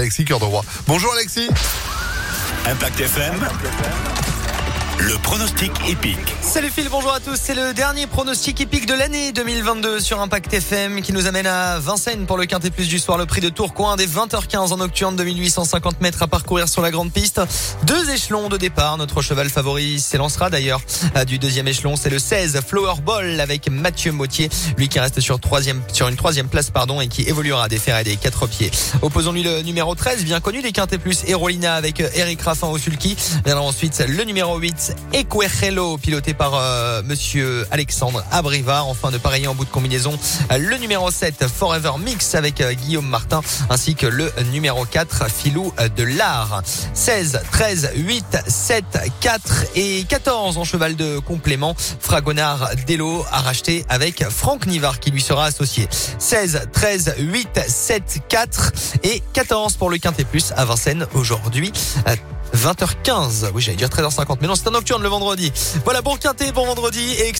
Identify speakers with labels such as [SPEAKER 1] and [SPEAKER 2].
[SPEAKER 1] Alexis Cœur de Roi. Bonjour Alexis.
[SPEAKER 2] Impact FM. Le pronostic épique.
[SPEAKER 3] Salut Phil, bonjour à tous. C'est le dernier pronostic épique de l'année 2022 sur Impact FM qui nous amène à Vincennes pour le Quintet Plus du soir. Le prix de Tourcoing des 20h15 en nocturne, 2850 mètres à parcourir sur la grande piste. Deux échelons de départ. Notre cheval favori s'élancera d'ailleurs du deuxième échelon. C'est le 16 Flower Ball avec Mathieu Mautier. Lui qui reste sur troisième, sur une troisième place, pardon, et qui évoluera des fers et des quatre pieds. Opposons-lui le numéro 13, bien connu des Quintet Plus, Erolina avec Eric Raffin au. Viendra ensuite le numéro 8, Equerello, piloté par euh, monsieur Alexandre Abriva. Enfin, de pareil en bout de combinaison, le numéro 7, Forever Mix avec euh, Guillaume Martin, ainsi que le numéro 4, Filou de l'Art. 16, 13, 8, 7, 4 et 14 en cheval de complément. Fragonard Delo a racheté avec Franck Nivard qui lui sera associé. 16, 13, 8, 7, 4 et 14 pour le Quintet Plus à Vincennes aujourd'hui. 20h15. Oui, j'allais dire 13h50, mais non, c'est un nocturne le vendredi. Voilà, bon quintet, bon vendredi et